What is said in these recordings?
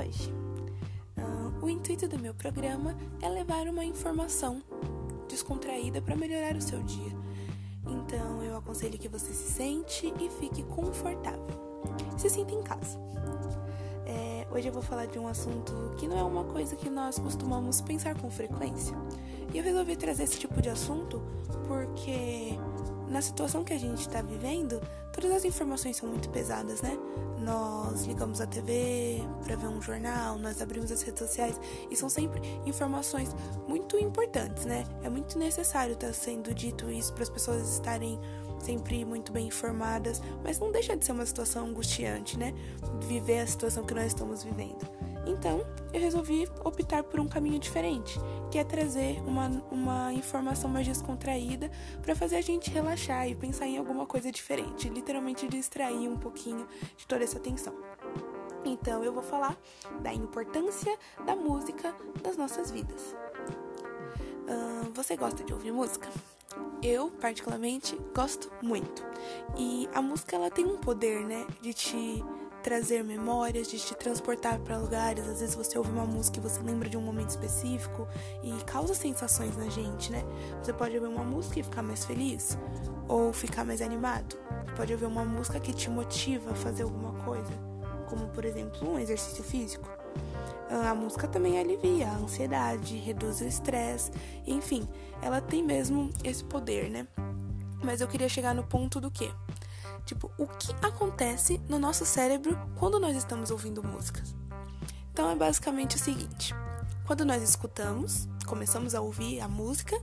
hoje. Uh, o intuito do meu programa é levar uma informação descontraída para melhorar o seu dia. Então eu aconselho que você se sente e fique confortável. Se sinta em casa. É, hoje eu vou falar de um assunto que não é uma coisa que nós costumamos pensar com frequência. E eu resolvi trazer esse tipo de assunto porque na situação que a gente está vivendo, todas as informações são muito pesadas, né? Nós ligamos a TV para ver um jornal, nós abrimos as redes sociais e são sempre informações muito importantes, né? É muito necessário estar tá sendo dito isso para as pessoas estarem sempre muito bem informadas, mas não deixa de ser uma situação angustiante, né? Viver a situação que nós estamos vivendo. Então, eu resolvi optar por um caminho diferente, que é trazer uma, uma informação mais descontraída para fazer a gente relaxar e pensar em alguma coisa diferente, literalmente distrair um pouquinho de toda essa tensão. Então, eu vou falar da importância da música das nossas vidas. Uh, você gosta de ouvir música? Eu, particularmente, gosto muito. E a música ela tem um poder, né, de te trazer memórias, de te transportar para lugares. Às vezes você ouve uma música e você lembra de um momento específico e causa sensações na gente, né? Você pode ouvir uma música e ficar mais feliz ou ficar mais animado. Você pode ouvir uma música que te motiva a fazer alguma coisa, como por exemplo um exercício físico. A música também alivia a ansiedade, reduz o estresse, enfim, ela tem mesmo esse poder, né? Mas eu queria chegar no ponto do que? Tipo, o que acontece no nosso cérebro quando nós estamos ouvindo músicas? Então é basicamente o seguinte: quando nós escutamos, começamos a ouvir a música,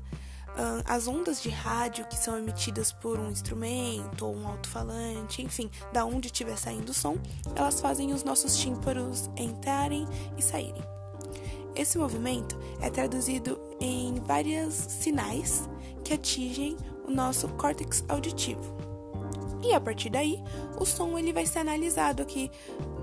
as ondas de rádio que são emitidas por um instrumento ou um alto-falante, enfim, da onde estiver saindo o som, elas fazem os nossos tímpanos entrarem e saírem. Esse movimento é traduzido em vários sinais que atingem o nosso córtex auditivo. E a partir daí, o som ele vai ser analisado aqui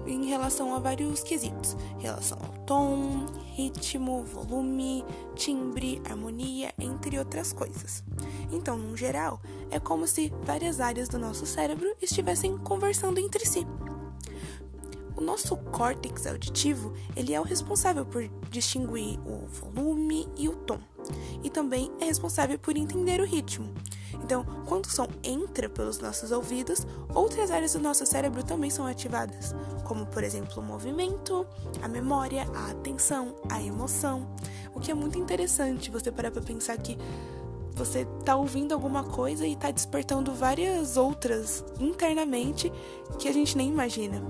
em relação a vários quesitos, relação ao tom, ritmo, volume, timbre, harmonia, entre outras coisas. Então, no geral, é como se várias áreas do nosso cérebro estivessem conversando entre si. O nosso córtex auditivo, ele é o responsável por distinguir o volume e o tom, e também é responsável por entender o ritmo. Então, quando o som entra pelos nossos ouvidos, outras áreas do nosso cérebro também são ativadas, como por exemplo o movimento, a memória, a atenção, a emoção. O que é muito interessante você parar para pensar que você está ouvindo alguma coisa e está despertando várias outras internamente que a gente nem imagina.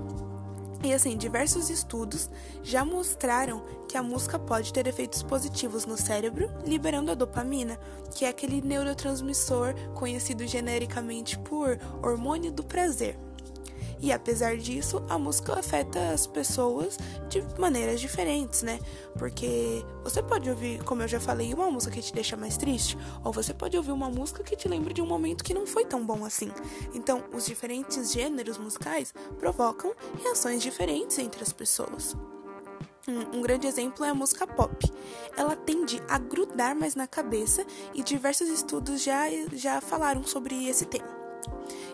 E assim, diversos estudos já mostraram que a música pode ter efeitos positivos no cérebro, liberando a dopamina, que é aquele neurotransmissor conhecido genericamente por hormônio do prazer. E apesar disso, a música afeta as pessoas de maneiras diferentes, né? Porque você pode ouvir, como eu já falei, uma música que te deixa mais triste, ou você pode ouvir uma música que te lembra de um momento que não foi tão bom assim. Então, os diferentes gêneros musicais provocam reações diferentes entre as pessoas. Um, grande exemplo é a música pop. Ela tende a grudar mais na cabeça e diversos estudos já, já falaram sobre esse tema.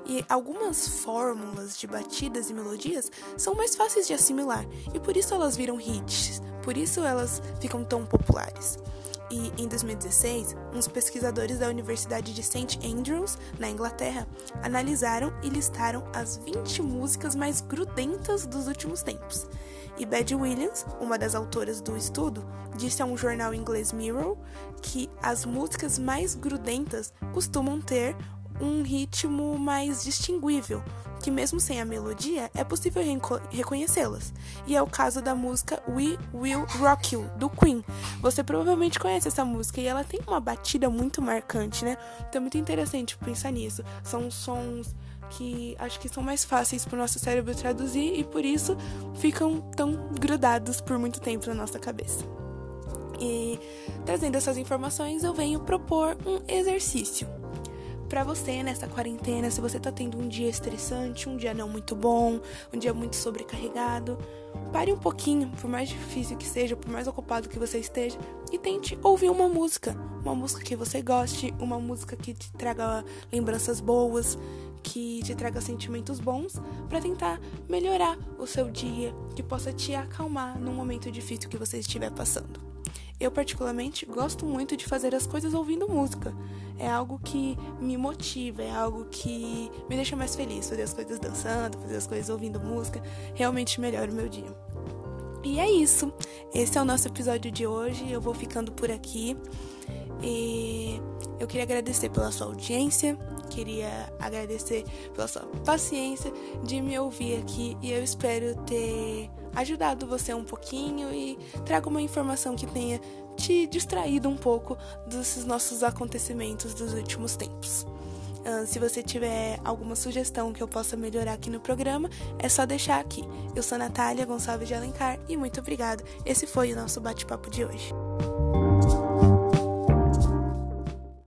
E algumas fórmulas de batidas e melodias são mais fáceis de assimilar e por isso elas viram hits, por isso elas ficam tão populares. E em 2016, uns pesquisadores da Universidade de St. Andrews, na Inglaterra, analisaram e listaram as 20 músicas mais grudentas dos últimos tempos. E Bad Williams, uma das autoras do estudo, disse a um jornal inglês Mirror que as músicas mais grudentas costumam ter um ritmo mais distinguível, que mesmo sem a melodia é possível reconhecê-las. E é o caso da música We Will Rock You, do Queen. Você provavelmente conhece essa música e ela tem uma batida muito marcante, né? Então é muito interessante pensar nisso. São sons que acho que são mais fáceis para o nosso cérebro traduzir e por isso ficam tão grudados por muito tempo na nossa cabeça. E trazendo essas informações, eu venho propor um exercício para você nessa quarentena, se você tá tendo um dia estressante, um dia não muito bom, um dia muito sobrecarregado, pare um pouquinho, por mais difícil que seja, por mais ocupado que você esteja, e tente ouvir uma música, uma música que você goste, uma música que te traga lembranças boas, que te traga sentimentos bons, para tentar melhorar o seu dia, que possa te acalmar num momento difícil que você estiver passando. Eu, particularmente, gosto muito de fazer as coisas ouvindo música. É algo que me motiva, é algo que me deixa mais feliz. Fazer as coisas dançando, fazer as coisas ouvindo música, realmente melhora o meu dia. E é isso. Esse é o nosso episódio de hoje. Eu vou ficando por aqui. E eu queria agradecer pela sua audiência, queria agradecer pela sua paciência de me ouvir aqui e eu espero ter ajudado você um pouquinho e trago uma informação que tenha te distraído um pouco desses nossos acontecimentos dos últimos tempos. Uh, se você tiver alguma sugestão que eu possa melhorar aqui no programa, é só deixar aqui. Eu sou Natália Gonçalves de Alencar e muito obrigada. Esse foi o nosso bate-papo de hoje.